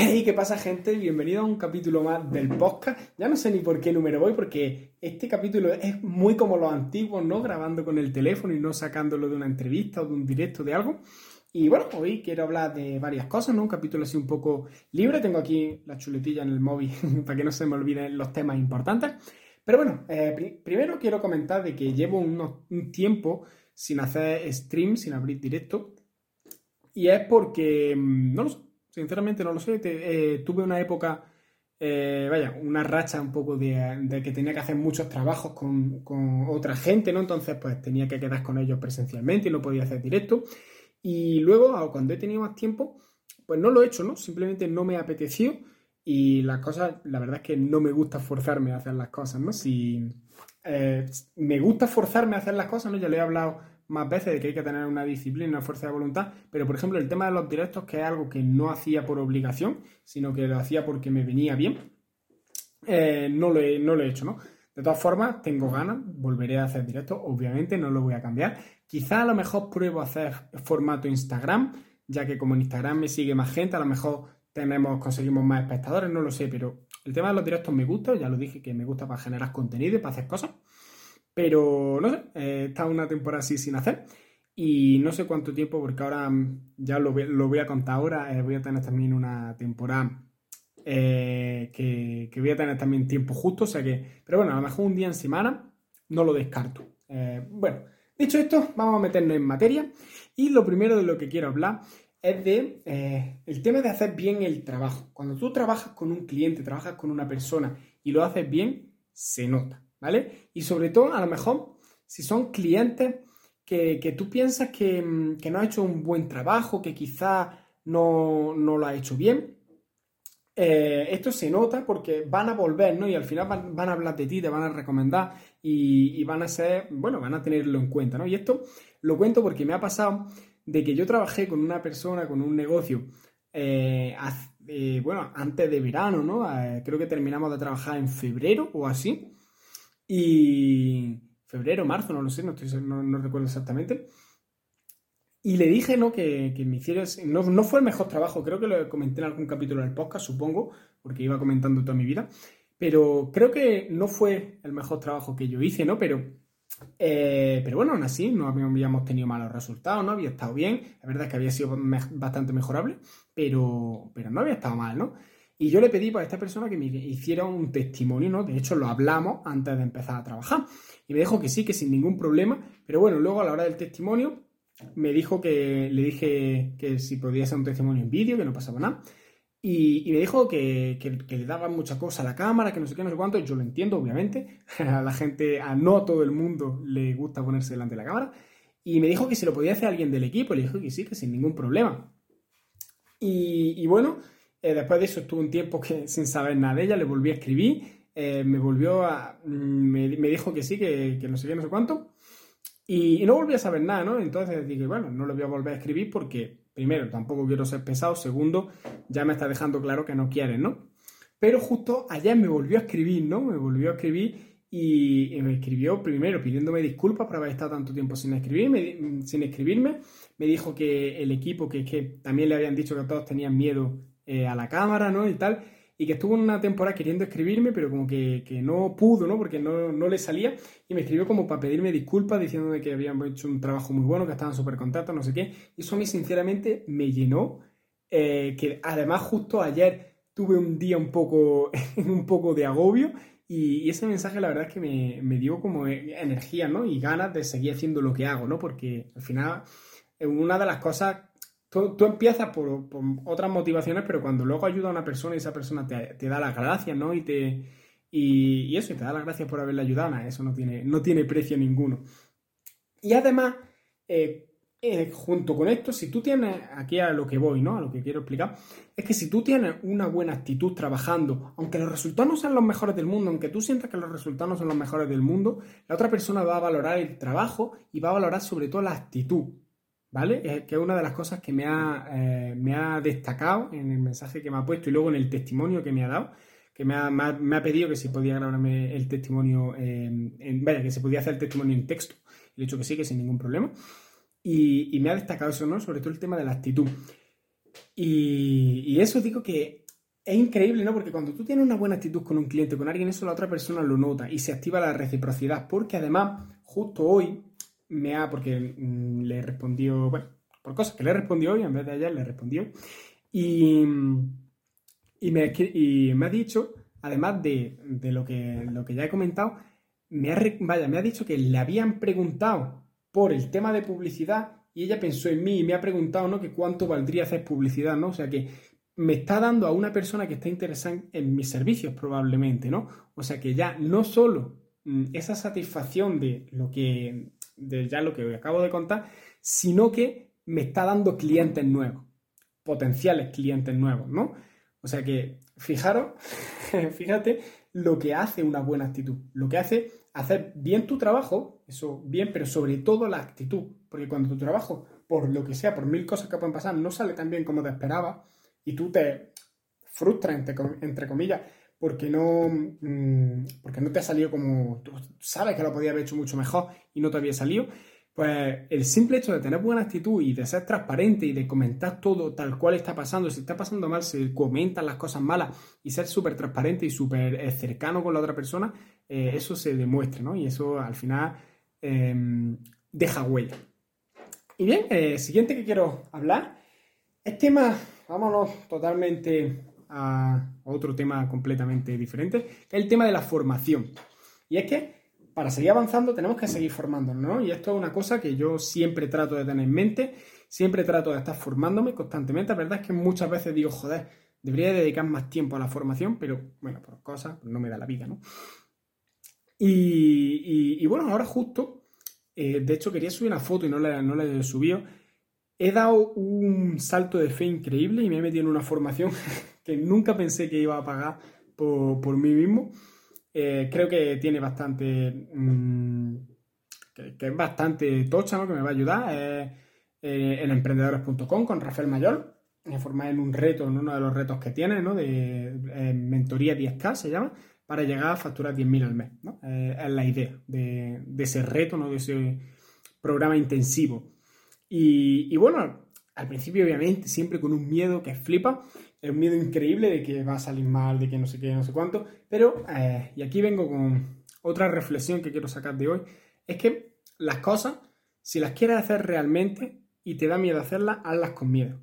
Hey, ¿qué pasa, gente? Bienvenido a un capítulo más del podcast. Ya no sé ni por qué número voy, porque este capítulo es muy como los antiguos, ¿no? Grabando con el teléfono y no sacándolo de una entrevista o de un directo de algo. Y bueno, hoy quiero hablar de varias cosas, ¿no? Un capítulo así un poco libre. Tengo aquí la chuletilla en el móvil para que no se me olviden los temas importantes. Pero bueno, eh, primero quiero comentar de que llevo un tiempo sin hacer stream, sin abrir directo. Y es porque, mm, no lo sé, sinceramente no lo sé. Eh, tuve una época, eh, vaya, una racha un poco de, que tenía que hacer muchos trabajos con, otra gente, ¿no? Entonces, pues tenía que quedar con ellos presencialmente y no podía hacer directo. Y luego, cuando he tenido más tiempo, pues no lo he hecho, ¿no? Simplemente no me apeteció y las cosas, la verdad es que no me gusta forzarme a hacer las cosas, ¿no? Si eh, me gusta forzarme a hacer las cosas, ¿no? Ya le he hablado más veces de que hay que tener una disciplina, una fuerza de voluntad, pero por ejemplo el tema de los directos, que es algo que no hacía por obligación, sino que lo hacía porque me venía bien, eh, no, lo he, no lo he hecho, ¿no? De todas formas, tengo ganas, volveré a hacer directos, obviamente no lo voy a cambiar. Quizá a lo mejor pruebo a hacer formato Instagram, ya que como en Instagram me sigue más gente, a lo mejor tenemos, conseguimos más espectadores, no lo sé, pero el tema de los directos me gusta, ya lo dije que me gusta para generar contenido y para hacer cosas. Pero no sé, he estado una temporada así sin hacer. Y no sé cuánto tiempo, porque ahora mm, ya lo, voy a contar ahora. Eh, voy a tener también una temporada eh, que, voy a tener también tiempo justo. O sea que, pero bueno, a lo mejor un día en semana no lo descarto. Eh, bueno, dicho esto, vamos a meternos en materia. Y lo primero de lo que quiero hablar es de el tema de hacer bien el trabajo. Cuando tú trabajas con un cliente, trabajas con una persona y lo haces bien, se nota. ¿Vale? Y sobre todo, a lo mejor, si son clientes que, tú piensas que, no ha hecho un buen trabajo, que quizá no, lo ha hecho bien, eh, esto se nota porque van a volver, ¿no? Y al final van, a hablar de ti, te van a recomendar y, van a ser, bueno, van a tenerlo en cuenta, ¿no? Y esto lo cuento porque me ha pasado de que yo trabajé con una persona, con un negocio, eh, eh, bueno, antes de verano, ¿no? creo que terminamos de trabajar en febrero o así. Y febrero, marzo, no lo sé, no, no, recuerdo exactamente. Y le dije, ¿no? Que, me hiciera... No, no, fue el mejor trabajo, creo que lo comenté en algún capítulo del podcast, supongo, porque iba comentando toda mi vida. Pero creo que no fue el mejor trabajo que yo hice, ¿no? Pero, eh, pero bueno, aún así, no habíamos tenido malos resultados, ¿no? Había estado bien. La verdad es que había sido bastante mejorable, pero, pero no había estado mal, ¿no? Y yo le pedí pues, a esta persona que me hiciera un testimonio, ¿no? De hecho, lo hablamos antes de empezar a trabajar. Y me dijo que sí, que sin ningún problema. Pero bueno, luego a la hora del testimonio, me dijo que le dije que si podía hacer un testimonio en vídeo, que no pasaba nada. Y, me dijo que, le daba mucha cosa a la cámara, que no sé qué, no sé cuánto. Yo lo entiendo, obviamente. A la gente, a no a todo el mundo le gusta ponerse delante de la cámara. Y me dijo que si lo podía hacer alguien del equipo. Le dijo que sí, que sin ningún problema. y bueno, eh, después de eso estuve un tiempo que, sin saber nada de ella, le volví a escribir, eh, me volvió a... Mm, me, dijo que sí, que, no sé qué, no sé cuánto, y, no volví a saber nada, ¿no? Entonces dije, bueno, no le voy a volver a escribir porque, primero, tampoco quiero ser pesado, segundo, ya me está dejando claro que no quiere, ¿no? Pero justo ayer me volvió a escribir, ¿no? Me volvió a escribir y, me escribió primero pidiéndome disculpas por haber estado tanto tiempo sin escribirme, sin escribirme. Me dijo que el equipo, que es que también le habían dicho que todos tenían miedo eh, a la cámara, ¿no? Y tal. Y que estuvo una temporada queriendo escribirme, pero como que, no pudo, ¿no? Porque no, le salía. Y me escribió como para pedirme disculpas, diciéndome que habíamos hecho un trabajo muy bueno, que estaban súper contentos, no sé qué. Y eso a mí, sinceramente, me llenó. Eh, que además, justo ayer tuve un día un poco, un poco de agobio. Y, ese mensaje, la verdad es que me, me dio como energía, ¿no? Y ganas de seguir haciendo lo que hago, ¿no? Porque al final, una de las cosas Tú, empiezas por, otras motivaciones, pero cuando luego ayuda a una persona y esa persona te, da las gracias, ¿no? Y, te, y, eso, y te da las gracias por haberle ayudado, eso no tiene, no tiene precio ninguno. Y además, eh, eh, junto con esto, si tú tienes, aquí a lo que voy, ¿no? A lo que quiero explicar, es que si tú tienes una buena actitud trabajando, aunque los resultados no sean los mejores del mundo, aunque tú sientas que los resultados no son los mejores del mundo, la otra persona va a valorar el trabajo y va a valorar sobre todo la actitud. ¿Vale? que es una de las cosas que me ha, eh, me ha destacado en el mensaje que me ha puesto y luego en el testimonio que me ha dado, que me ha, me ha, pedido que si podía grabarme el testimonio, en, vaya, que se podía hacer el testimonio en texto. Le he dicho que sí, que sin ningún problema. Y, me ha destacado eso, ¿no? Sobre todo el tema de la actitud. Y, y eso digo que es increíble, ¿no? Porque cuando tú tienes una buena actitud con un cliente, con alguien, eso la otra persona lo nota y se activa la reciprocidad. Porque además, justo hoy me ha, porque mm, le respondió, bueno, por cosas que le respondió hoy, en vez de ayer le respondió, y, y, me, y me ha dicho, además de, lo, que, lo que ya he comentado, me ha, vaya, me ha dicho que le habían preguntado por el tema de publicidad y ella pensó en mí y me ha preguntado, ¿no? Que cuánto valdría hacer publicidad, ¿no? O sea que me está dando a una persona que está interesada en mis servicios probablemente, ¿no? O sea que ya no solo mm, esa satisfacción de lo que, de ya lo que acabo de contar, sino que me está dando clientes nuevos, potenciales clientes nuevos, ¿no? O sea que, fijaros, fíjate lo que hace una buena actitud, lo que hace hacer bien tu trabajo, eso bien, pero sobre todo la actitud, porque cuando tu trabajo, por lo que sea, por mil cosas que pueden pasar, no sale tan bien como te esperabas, y tú te frustras, entre, comillas, porque no, mm, porque no te ha salido como tú sabes que lo podía haber hecho mucho mejor y no te había salido, pues el simple hecho de tener buena actitud y de ser transparente y de comentar todo tal cual está pasando, si está pasando mal, se comentan las cosas malas y ser súper transparente y súper eh, cercano con la otra persona, eh, eso se demuestra, ¿no? Y eso al final em, deja huella. Y bien, eh, siguiente que quiero hablar es tema vámonos totalmente a otro tema completamente diferente, que es el tema de la formación. Y es que para seguir avanzando tenemos que seguir formándonos, ¿no? Y esto es una cosa que yo siempre trato de tener en mente, siempre trato de estar formándome constantemente. La verdad es que muchas veces digo, joder, debería dedicar más tiempo a la formación, pero bueno, por cosas pues no me da la vida, ¿no? Y, bueno, ahora justo, eh, de hecho quería subir una foto y no la, no la he subido, he dado un salto de fe increíble y me he metido en una formación que nunca pensé que iba a pagar por, mí mismo. Eh, creo que tiene bastante. Mm, que, es bastante tocha, ¿no? Que me va a ayudar. Eh, en emprendedores.com con Rafael Mayor. Me formé en un reto, en uno de los retos que tiene, ¿no? De mentoría 10K se llama, para llegar a facturar 10.000 al mes, ¿no? Eh, es la idea de, de ese reto, ¿no? De ese programa intensivo. Y, bueno, al principio obviamente siempre con un miedo que flipa, un miedo increíble de que va a salir mal, de que no sé qué, no sé cuánto, pero, eh, y aquí vengo con otra reflexión que quiero sacar de hoy, es que las cosas, si las quieres hacer realmente y te da miedo hacerlas, hazlas con miedo.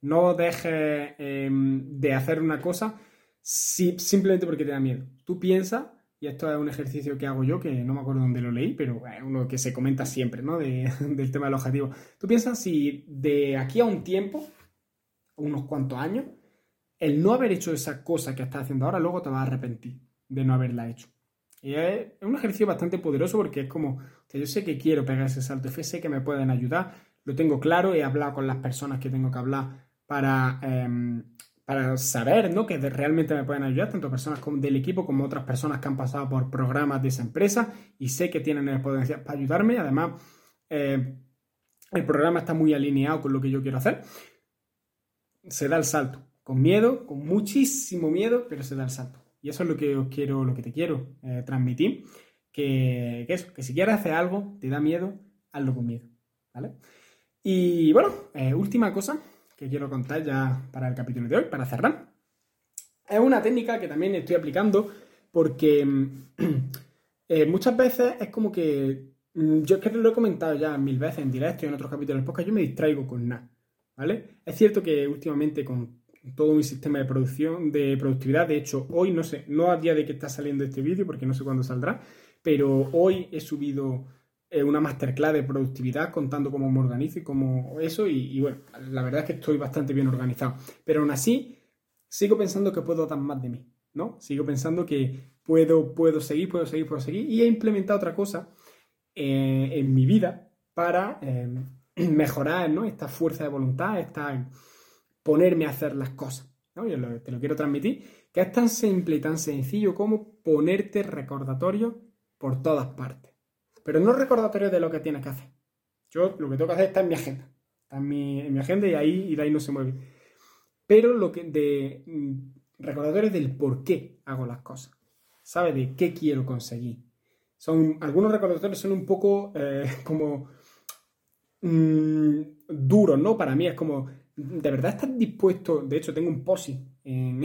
No dejes em, de hacer una cosa simplemente porque te da miedo. Tú piensas y esto es un ejercicio que hago yo, que no me acuerdo dónde lo leí, pero es uno que se comenta siempre, ¿no? del tema del objetivo. Tú piensas si de aquí a un tiempo, unos cuantos años, el no haber hecho esa cosa que estás haciendo ahora, luego te vas a arrepentir de no haberla hecho. Y es un ejercicio bastante poderoso porque es como, yo sé que quiero pegar ese salto fe, sé que me pueden ayudar, lo tengo claro, he hablado con las personas que tengo que hablar para, em, para saber ¿no? que realmente me pueden ayudar, tanto personas del equipo como otras personas que han pasado por programas de esa empresa y sé que tienen el potencial para ayudarme. Además, eh, el programa está muy alineado con lo que yo quiero hacer. Se da el salto, con miedo, con muchísimo miedo, pero se da el salto. Y eso es lo que os quiero, lo que te quiero eh, transmitir. Que, eso, que si quieres hacer algo, te da miedo, hazlo con miedo. ¿Vale? Y bueno, eh, última cosa que quiero contar ya para el capítulo de hoy, para cerrar. Es una técnica que también estoy aplicando porque eh, muchas veces es como que mm, yo es que lo he comentado ya mil veces en directo y en otros capítulos del podcast, yo me distraigo con nada, ¿vale? Es cierto que últimamente con todo mi sistema de producción, de productividad, de hecho, hoy no sé, no a día de que está saliendo este vídeo porque no sé cuándo saldrá, pero hoy he subido una masterclass de productividad contando cómo me organizo y cómo eso. Y, bueno, la verdad es que estoy bastante bien organizado. Pero aún así, sigo pensando que puedo dar más de mí, ¿no? Sigo pensando que puedo, puedo seguir, puedo seguir, puedo seguir. Y he implementado otra cosa eh, en mi vida para eh, mejorar ¿no? esta fuerza de voluntad, esta ponerme a hacer las cosas. ¿no? Yo te lo quiero transmitir, que es tan simple y tan sencillo como ponerte recordatorio por todas partes. Pero no recordatorio de lo que tienes que hacer. Yo lo que tengo que hacer está en mi agenda. Está en mi, agenda y ahí, y de ahí no se mueve. Pero lo que de mm, recordatorios del por qué hago las cosas. ¿Sabes? De qué quiero conseguir. Son, algunos recordatorios son un poco eh, como mm, duros, ¿no? Para mí es como ¿de verdad estás dispuesto? De hecho, tengo un posi en,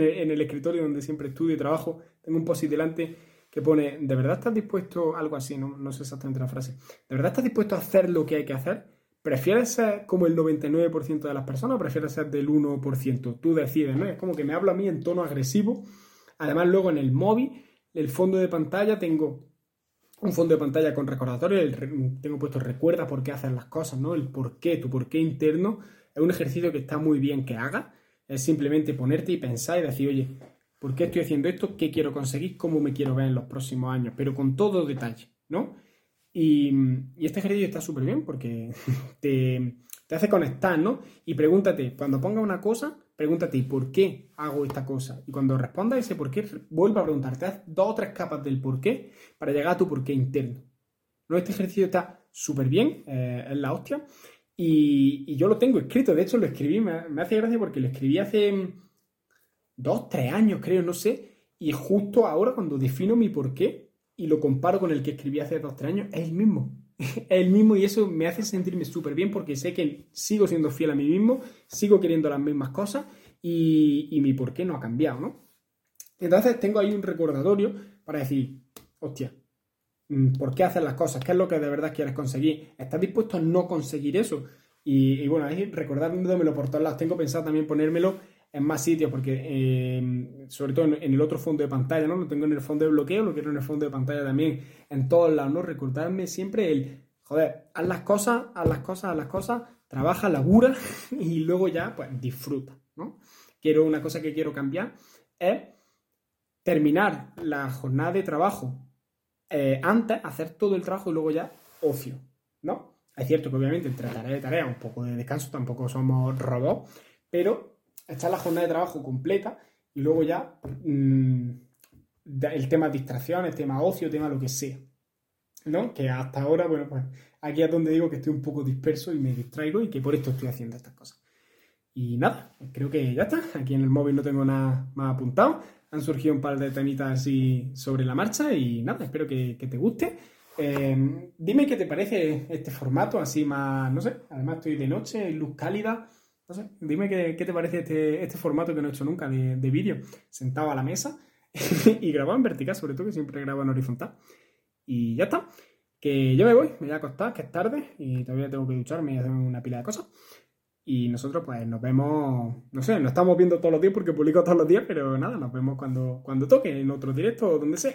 el, escritorio donde siempre estudio y trabajo. Tengo un posi delante que pone, ¿de verdad estás dispuesto? Algo así, no, sé exactamente la frase. ¿De verdad estás dispuesto a hacer lo que hay que hacer? ¿Prefieres ser como el 99% de las personas o prefieres ser del 1%? Tú decides, ¿no? Es como que me hablo a mí en tono agresivo. Además, luego en el móvil, el fondo de pantalla, tengo un fondo de pantalla con recordatorio, tengo puesto recuerda por qué haces las cosas, ¿no? El por qué, tu por qué interno. Un ejercicio que está muy bien que hagas. Es simplemente ponerte y pensar y decir, oye, ¿por qué estoy haciendo esto? ¿Qué quiero conseguir? ¿Cómo me quiero ver en los próximos años? Pero con todo detalle, ¿no? Y, este ejercicio está súper bien porque te, hace conectar, ¿no? Y pregúntate, cuando ponga una cosa, pregúntate, ¿por qué hago esta cosa? Y cuando respondas ese por qué, vuelve a preguntarte, haz dos o tres capas del por qué para llegar a tu por qué interno. ¿No? Este ejercicio está súper bien, eh, es la hostia. Y, yo lo tengo escrito, de hecho lo escribí, me, hace gracia porque lo escribí hace dos, tres años, creo, no sé. Y justo ahora, cuando defino mi por qué y lo comparo con el que escribí hace dos, tres años, es el mismo. es el mismo y eso me hace sentirme súper bien porque sé que sigo siendo fiel a mí mismo, sigo queriendo las mismas cosas y, y mi por qué no ha cambiado, ¿no? Entonces tengo ahí un recordatorio para decir, hostia, ¿por qué haces las cosas? ¿Qué es lo que de verdad quieres conseguir? ¿Estás dispuesto a no conseguir eso? Y, bueno, ahí recordármelo por todos lados. Tengo pensado también ponérmelo en más sitios, porque eh, sobre todo en, el otro fondo de pantalla, ¿no? Lo tengo en el fondo de bloqueo, lo quiero en el fondo de pantalla también, en todos lados, ¿no? Recordarme siempre el, joder, haz las cosas, haz las cosas, haz las cosas, trabaja, labura y luego ya, pues disfruta, ¿no? Quiero una cosa que quiero cambiar es terminar la jornada de trabajo eh, antes, hacer todo el trabajo y luego ya ocio, ¿no? Es cierto que obviamente entre tarea y tarea, un poco de descanso, tampoco somos robots, pero echar la jornada de trabajo completa y luego ya mm, el tema distracciones, tema ocio, tema lo que sea. ¿No? Que hasta ahora, bueno, pues aquí es donde digo que estoy un poco disperso y me distraigo y que por esto estoy haciendo estas cosas. Y nada, creo que ya está. Aquí en el móvil no tengo nada más apuntado. Han surgido un par de temitas así sobre la marcha y nada, espero que, te guste. Eh, dime qué te parece este formato así más, no sé, además estoy de noche, luz cálida. No sé, dime qué, te parece este, este, formato que no he hecho nunca de, vídeo, sentado a la mesa y grabado en vertical, sobre todo que siempre grabo en horizontal. Y ya está, que yo me voy, me voy a acostar, que es tarde y todavía tengo que ducharme y hacer una pila de cosas. Y nosotros pues nos vemos, no sé, nos estamos viendo todos los días porque publico todos los días, pero nada, nos vemos cuando, cuando toque, en otro directo o donde sea.